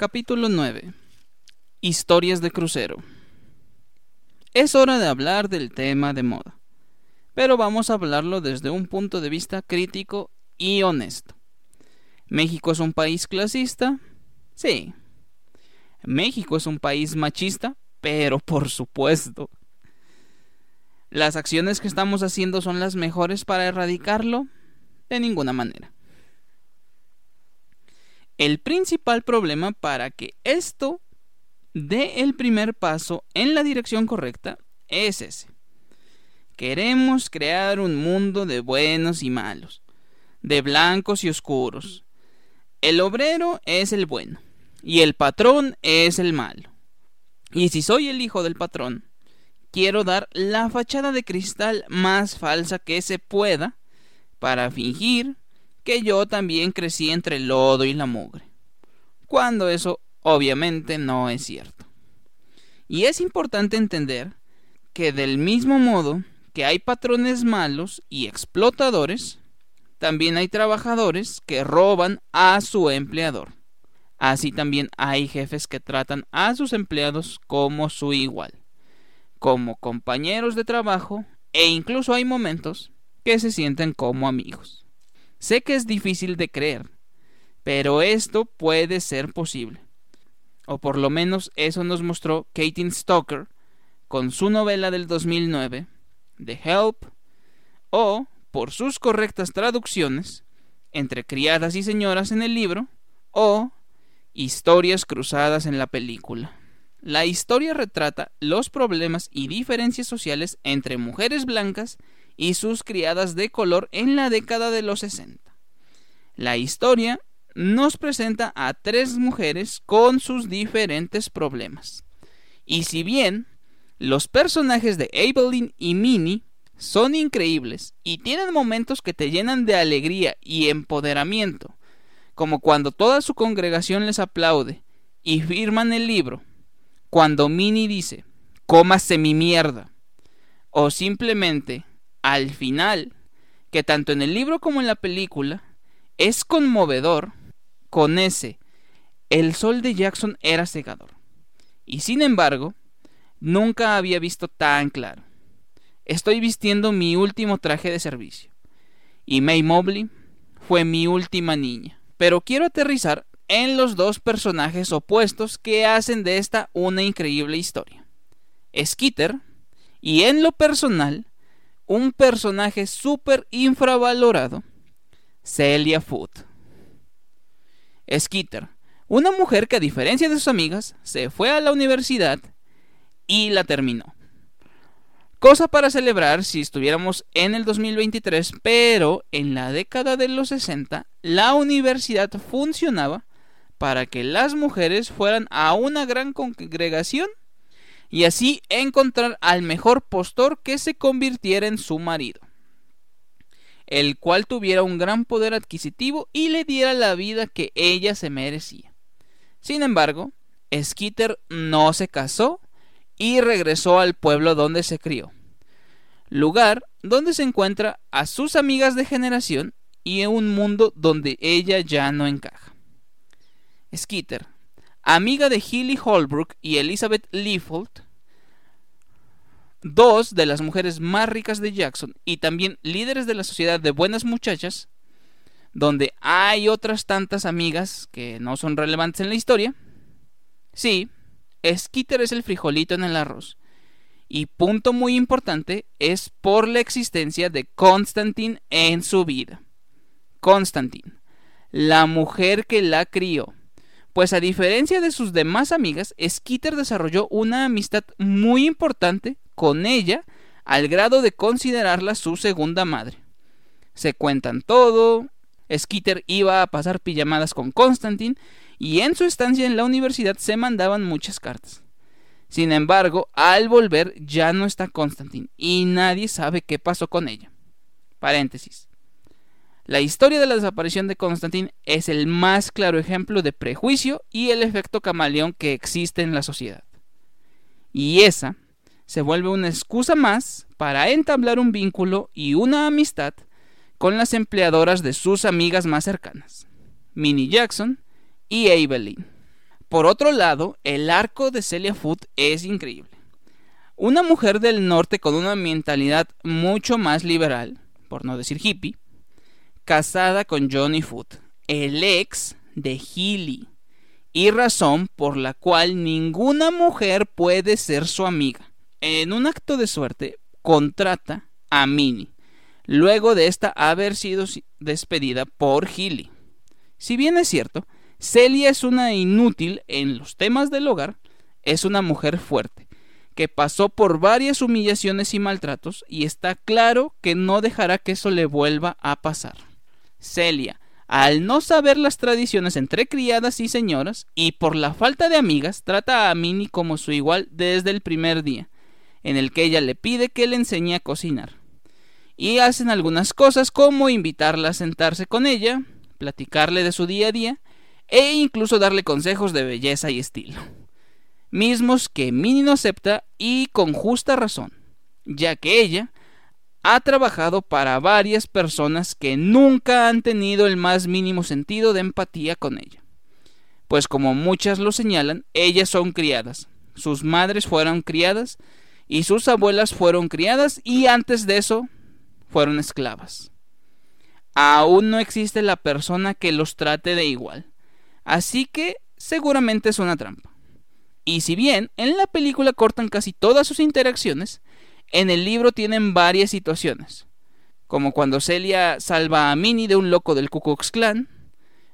Capítulo 9. Historias de crucero. Es hora de hablar del tema de moda, pero vamos a hablarlo desde un punto de vista crítico y honesto. ¿México es un país clasista? Sí. ¿México es un país machista? Pero por supuesto. ¿Las acciones que estamos haciendo son las mejores para erradicarlo? De ninguna manera. El principal problema para que esto dé el primer paso en la dirección correcta es ese. Queremos crear un mundo de buenos y malos, de blancos y oscuros. El obrero es el bueno y el patrón es el malo. Y si soy el hijo del patrón, quiero dar la fachada de cristal más falsa que se pueda para fingir que yo también crecí entre el lodo y la mugre, cuando eso obviamente no es cierto. Y es importante entender que del mismo modo que hay patrones malos y explotadores, también hay trabajadores que roban a su empleador. Así también hay jefes que tratan a sus empleados como su igual, como compañeros de trabajo e incluso hay momentos que se sienten como amigos. Sé que es difícil de creer, pero esto puede ser posible. O por lo menos eso nos mostró Katie Stoker con su novela del 2009, The Help, o por sus correctas traducciones, entre criadas y señoras en el libro, o historias cruzadas en la película. La historia retrata los problemas y diferencias sociales entre mujeres blancas y sus criadas de color en la década de los 60. La historia nos presenta a tres mujeres con sus diferentes problemas. Y si bien los personajes de Evelyn y Minnie son increíbles y tienen momentos que te llenan de alegría y empoderamiento, como cuando toda su congregación les aplaude y firman el libro, cuando Minnie dice, cómase mi mierda, o simplemente al final, que tanto en el libro como en la película es conmovedor con ese el sol de Jackson era cegador. Y sin embargo, nunca había visto tan claro. Estoy vistiendo mi último traje de servicio. Y May Mobley fue mi última niña. Pero quiero aterrizar en los dos personajes opuestos que hacen de esta una increíble historia. Skitter, y en lo personal, un personaje súper infravalorado, Celia Foot. Skitter, una mujer que a diferencia de sus amigas, se fue a la universidad y la terminó. Cosa para celebrar si estuviéramos en el 2023, pero en la década de los 60 la universidad funcionaba para que las mujeres fueran a una gran congregación y así encontrar al mejor postor que se convirtiera en su marido, el cual tuviera un gran poder adquisitivo y le diera la vida que ella se merecía. Sin embargo, Skitter no se casó y regresó al pueblo donde se crió, lugar donde se encuentra a sus amigas de generación y en un mundo donde ella ya no encaja. Skitter amiga de Hilly Holbrook y Elizabeth Leafold, dos de las mujeres más ricas de Jackson y también líderes de la sociedad de buenas muchachas, donde hay otras tantas amigas que no son relevantes en la historia. Sí, Skitter es el frijolito en el arroz. Y punto muy importante es por la existencia de Constantine en su vida. Constantine, la mujer que la crió, pues a diferencia de sus demás amigas, Skitter desarrolló una amistad muy importante con ella al grado de considerarla su segunda madre. Se cuentan todo, Skitter iba a pasar pijamadas con Constantine y en su estancia en la universidad se mandaban muchas cartas. Sin embargo, al volver ya no está Constantine y nadie sabe qué pasó con ella. Paréntesis. La historia de la desaparición de Constantine es el más claro ejemplo de prejuicio y el efecto camaleón que existe en la sociedad. Y esa se vuelve una excusa más para entablar un vínculo y una amistad con las empleadoras de sus amigas más cercanas, Minnie Jackson y Evelyn. Por otro lado, el arco de Celia Foot es increíble. Una mujer del norte con una mentalidad mucho más liberal, por no decir hippie, casada con Johnny Foot, el ex de Healy, y razón por la cual ninguna mujer puede ser su amiga. En un acto de suerte, contrata a Minnie, luego de esta haber sido despedida por Healy. Si bien es cierto, Celia es una inútil en los temas del hogar, es una mujer fuerte, que pasó por varias humillaciones y maltratos y está claro que no dejará que eso le vuelva a pasar. Celia, al no saber las tradiciones entre criadas y señoras, y por la falta de amigas, trata a Minnie como su igual desde el primer día, en el que ella le pide que le enseñe a cocinar. Y hacen algunas cosas como invitarla a sentarse con ella, platicarle de su día a día, e incluso darle consejos de belleza y estilo. Mismos que Minnie no acepta y con justa razón, ya que ella ha trabajado para varias personas que nunca han tenido el más mínimo sentido de empatía con ella. Pues como muchas lo señalan, ellas son criadas, sus madres fueron criadas y sus abuelas fueron criadas y antes de eso fueron esclavas. Aún no existe la persona que los trate de igual. Así que seguramente es una trampa. Y si bien en la película cortan casi todas sus interacciones, en el libro tienen varias situaciones, como cuando Celia salva a Minnie de un loco del Ku Klux Klan,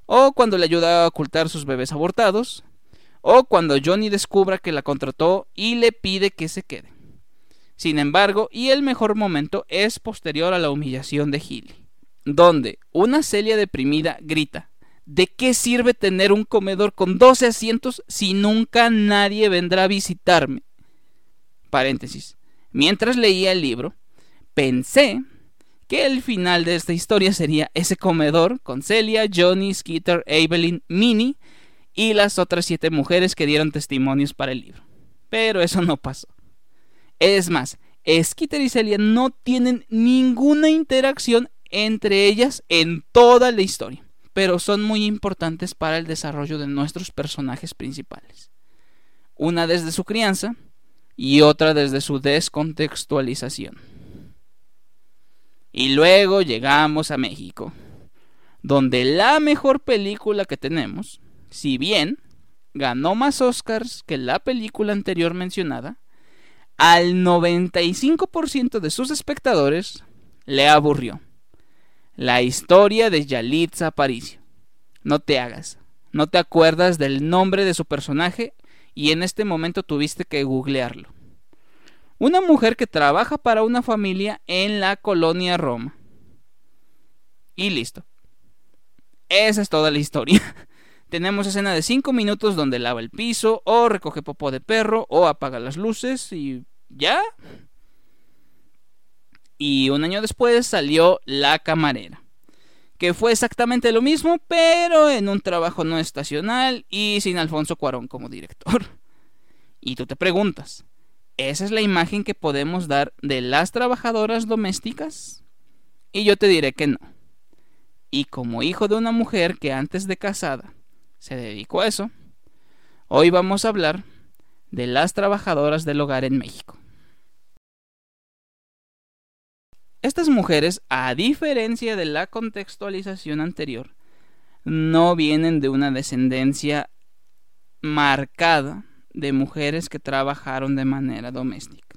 o cuando le ayuda a ocultar sus bebés abortados, o cuando Johnny descubra que la contrató y le pide que se quede. Sin embargo, y el mejor momento es posterior a la humillación de Healy, donde una Celia deprimida grita ¿De qué sirve tener un comedor con 12 asientos si nunca nadie vendrá a visitarme? Paréntesis. Mientras leía el libro, pensé que el final de esta historia sería ese comedor con Celia, Johnny, Skeeter, Evelyn, Minnie y las otras siete mujeres que dieron testimonios para el libro. Pero eso no pasó. Es más, Skeeter y Celia no tienen ninguna interacción entre ellas en toda la historia pero son muy importantes para el desarrollo de nuestros personajes principales. Una desde su crianza y otra desde su descontextualización. Y luego llegamos a México, donde la mejor película que tenemos, si bien ganó más Oscars que la película anterior mencionada, al 95% de sus espectadores le aburrió. La historia de Yalitza Aparicio. No te hagas. No te acuerdas del nombre de su personaje y en este momento tuviste que googlearlo. Una mujer que trabaja para una familia en la colonia Roma. Y listo. Esa es toda la historia. Tenemos escena de 5 minutos donde lava el piso, o recoge popó de perro, o apaga las luces y ya. Y un año después salió La Camarera, que fue exactamente lo mismo, pero en un trabajo no estacional y sin Alfonso Cuarón como director. Y tú te preguntas, ¿esa es la imagen que podemos dar de las trabajadoras domésticas? Y yo te diré que no. Y como hijo de una mujer que antes de casada se dedicó a eso, hoy vamos a hablar de las trabajadoras del hogar en México. Estas mujeres, a diferencia de la contextualización anterior, no vienen de una descendencia marcada de mujeres que trabajaron de manera doméstica.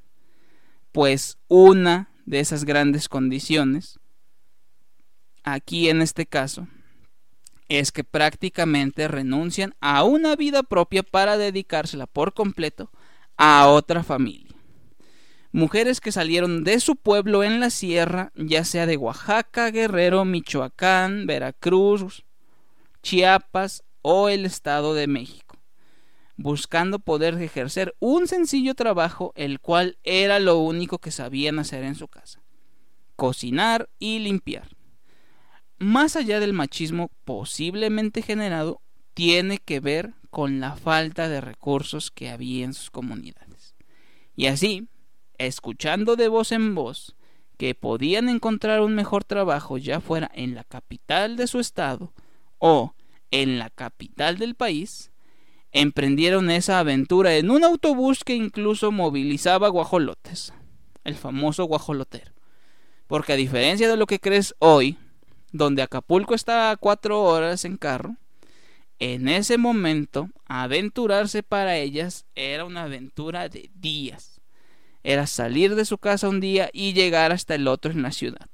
Pues una de esas grandes condiciones, aquí en este caso, es que prácticamente renuncian a una vida propia para dedicársela por completo a otra familia mujeres que salieron de su pueblo en la sierra, ya sea de Oaxaca, Guerrero, Michoacán, Veracruz, Chiapas o el Estado de México, buscando poder ejercer un sencillo trabajo el cual era lo único que sabían hacer en su casa, cocinar y limpiar. Más allá del machismo posiblemente generado, tiene que ver con la falta de recursos que había en sus comunidades. Y así, escuchando de voz en voz que podían encontrar un mejor trabajo ya fuera en la capital de su estado o en la capital del país, emprendieron esa aventura en un autobús que incluso movilizaba guajolotes, el famoso guajolotero. Porque a diferencia de lo que crees hoy, donde Acapulco está a cuatro horas en carro, en ese momento aventurarse para ellas era una aventura de días. Era salir de su casa un día y llegar hasta el otro en la ciudad.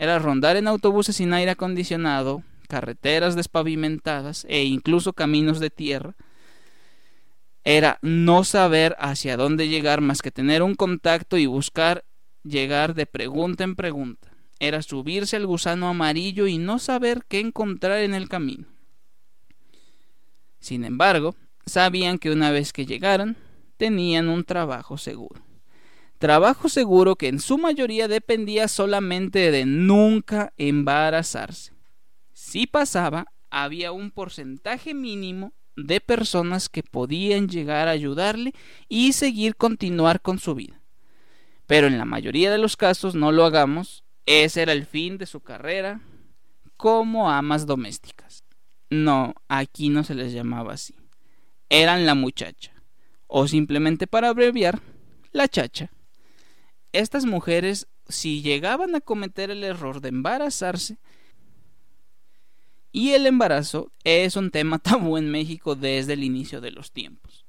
Era rondar en autobuses sin aire acondicionado, carreteras despavimentadas e incluso caminos de tierra, era no saber hacia dónde llegar más que tener un contacto y buscar llegar de pregunta en pregunta. Era subirse al gusano amarillo y no saber qué encontrar en el camino. Sin embargo, sabían que una vez que llegaran, tenían un trabajo seguro. Trabajo seguro que en su mayoría dependía solamente de nunca embarazarse. Si pasaba, había un porcentaje mínimo de personas que podían llegar a ayudarle y seguir continuar con su vida. Pero en la mayoría de los casos no lo hagamos, ese era el fin de su carrera como amas domésticas. No, aquí no se les llamaba así. Eran la muchacha, o simplemente para abreviar, la chacha. Estas mujeres, si llegaban a cometer el error de embarazarse, y el embarazo es un tema tabú en México desde el inicio de los tiempos,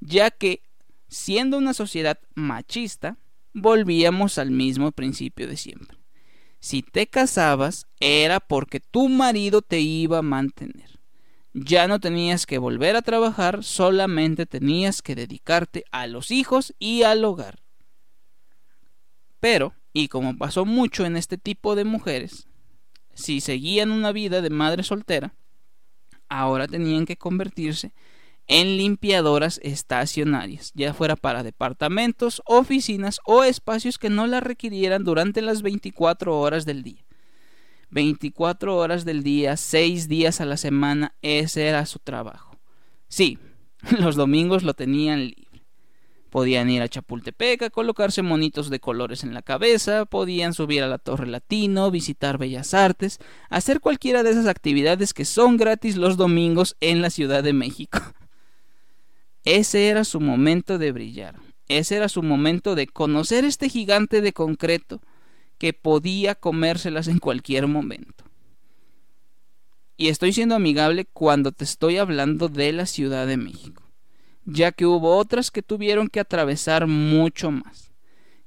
ya que, siendo una sociedad machista, volvíamos al mismo principio de siempre. Si te casabas era porque tu marido te iba a mantener. Ya no tenías que volver a trabajar, solamente tenías que dedicarte a los hijos y al hogar. Pero, y como pasó mucho en este tipo de mujeres, si seguían una vida de madre soltera, ahora tenían que convertirse en limpiadoras estacionarias, ya fuera para departamentos, oficinas o espacios que no las requirieran durante las 24 horas del día. 24 horas del día, 6 días a la semana, ese era su trabajo. Sí, los domingos lo tenían libre. Podían ir a Chapultepec a colocarse monitos de colores en la cabeza, podían subir a la Torre Latino, visitar Bellas Artes, hacer cualquiera de esas actividades que son gratis los domingos en la Ciudad de México. Ese era su momento de brillar, ese era su momento de conocer este gigante de concreto que podía comérselas en cualquier momento. Y estoy siendo amigable cuando te estoy hablando de la Ciudad de México ya que hubo otras que tuvieron que atravesar mucho más,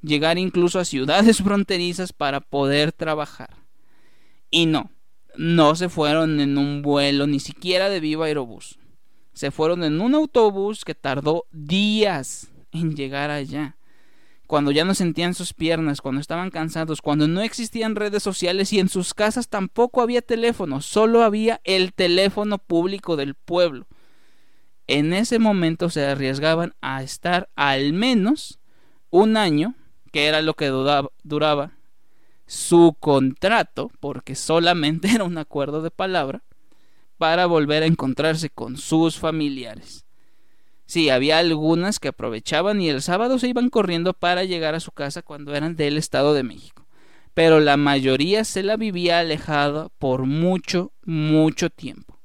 llegar incluso a ciudades fronterizas para poder trabajar. Y no, no se fueron en un vuelo ni siquiera de Viva Aerobús. Se fueron en un autobús que tardó días en llegar allá. Cuando ya no sentían sus piernas, cuando estaban cansados, cuando no existían redes sociales y en sus casas tampoco había teléfono, solo había el teléfono público del pueblo en ese momento se arriesgaban a estar al menos un año, que era lo que duraba su contrato, porque solamente era un acuerdo de palabra, para volver a encontrarse con sus familiares. Sí, había algunas que aprovechaban y el sábado se iban corriendo para llegar a su casa cuando eran del Estado de México, pero la mayoría se la vivía alejada por mucho, mucho tiempo.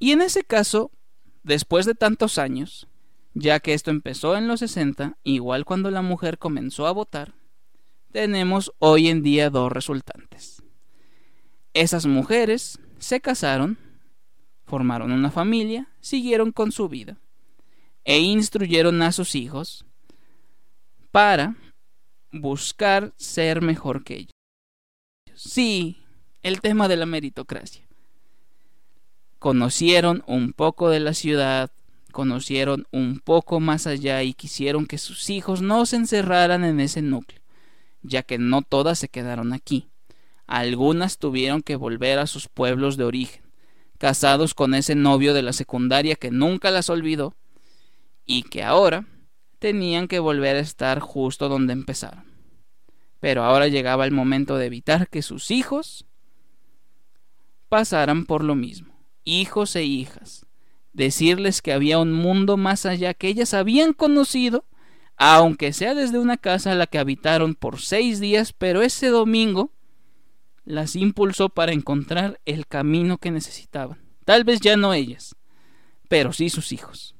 Y en ese caso, Después de tantos años, ya que esto empezó en los 60, igual cuando la mujer comenzó a votar, tenemos hoy en día dos resultantes. Esas mujeres se casaron, formaron una familia, siguieron con su vida e instruyeron a sus hijos para buscar ser mejor que ellos. Sí, el tema de la meritocracia conocieron un poco de la ciudad, conocieron un poco más allá y quisieron que sus hijos no se encerraran en ese núcleo, ya que no todas se quedaron aquí. Algunas tuvieron que volver a sus pueblos de origen, casados con ese novio de la secundaria que nunca las olvidó y que ahora tenían que volver a estar justo donde empezaron. Pero ahora llegaba el momento de evitar que sus hijos pasaran por lo mismo hijos e hijas, decirles que había un mundo más allá que ellas habían conocido, aunque sea desde una casa a la que habitaron por seis días, pero ese domingo las impulsó para encontrar el camino que necesitaban. Tal vez ya no ellas, pero sí sus hijos.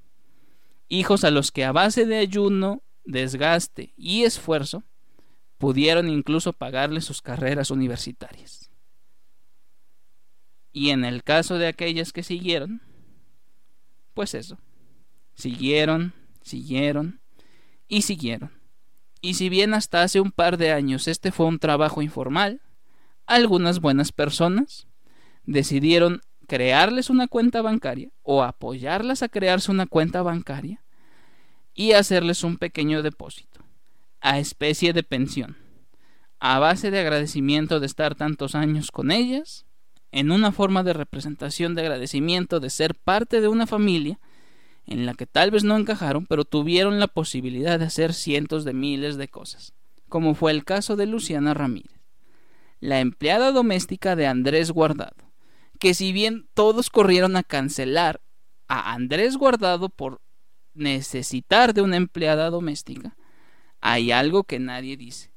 Hijos a los que a base de ayuno, desgaste y esfuerzo pudieron incluso pagarles sus carreras universitarias. Y en el caso de aquellas que siguieron, pues eso, siguieron, siguieron y siguieron. Y si bien hasta hace un par de años este fue un trabajo informal, algunas buenas personas decidieron crearles una cuenta bancaria o apoyarlas a crearse una cuenta bancaria y hacerles un pequeño depósito, a especie de pensión, a base de agradecimiento de estar tantos años con ellas, en una forma de representación de agradecimiento de ser parte de una familia en la que tal vez no encajaron, pero tuvieron la posibilidad de hacer cientos de miles de cosas, como fue el caso de Luciana Ramírez, la empleada doméstica de Andrés Guardado, que si bien todos corrieron a cancelar a Andrés Guardado por necesitar de una empleada doméstica, hay algo que nadie dice,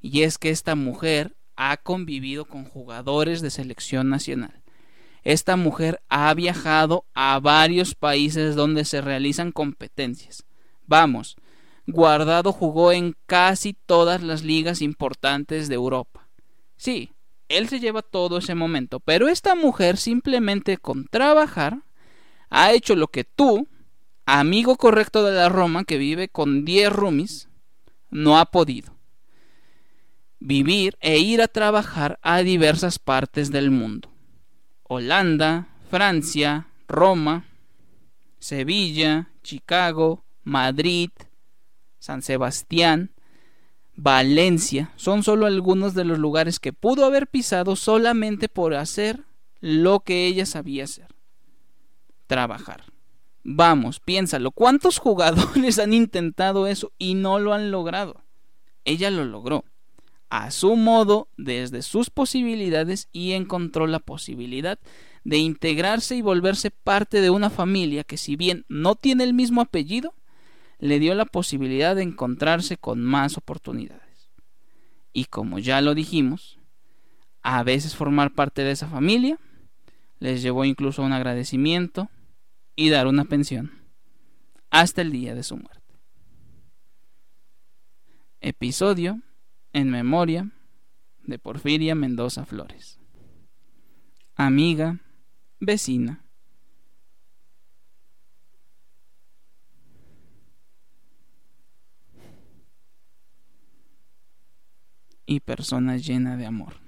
y es que esta mujer ha convivido con jugadores de selección nacional esta mujer ha viajado a varios países donde se realizan competencias. Vamos, Guardado jugó en casi todas las ligas importantes de Europa. Sí, él se lleva todo ese momento, pero esta mujer simplemente con trabajar ha hecho lo que tú, amigo correcto de la Roma que vive con 10 roomies, no ha podido. Vivir e ir a trabajar a diversas partes del mundo. Holanda, Francia, Roma, Sevilla, Chicago, Madrid, San Sebastián, Valencia, son solo algunos de los lugares que pudo haber pisado solamente por hacer lo que ella sabía hacer. Trabajar. Vamos, piénsalo, ¿cuántos jugadores han intentado eso y no lo han logrado? Ella lo logró a su modo, desde sus posibilidades y encontró la posibilidad de integrarse y volverse parte de una familia que si bien no tiene el mismo apellido, le dio la posibilidad de encontrarse con más oportunidades. Y como ya lo dijimos, a veces formar parte de esa familia les llevó incluso a un agradecimiento y dar una pensión hasta el día de su muerte. Episodio en memoria de Porfiria Mendoza Flores. Amiga, vecina. Y persona llena de amor.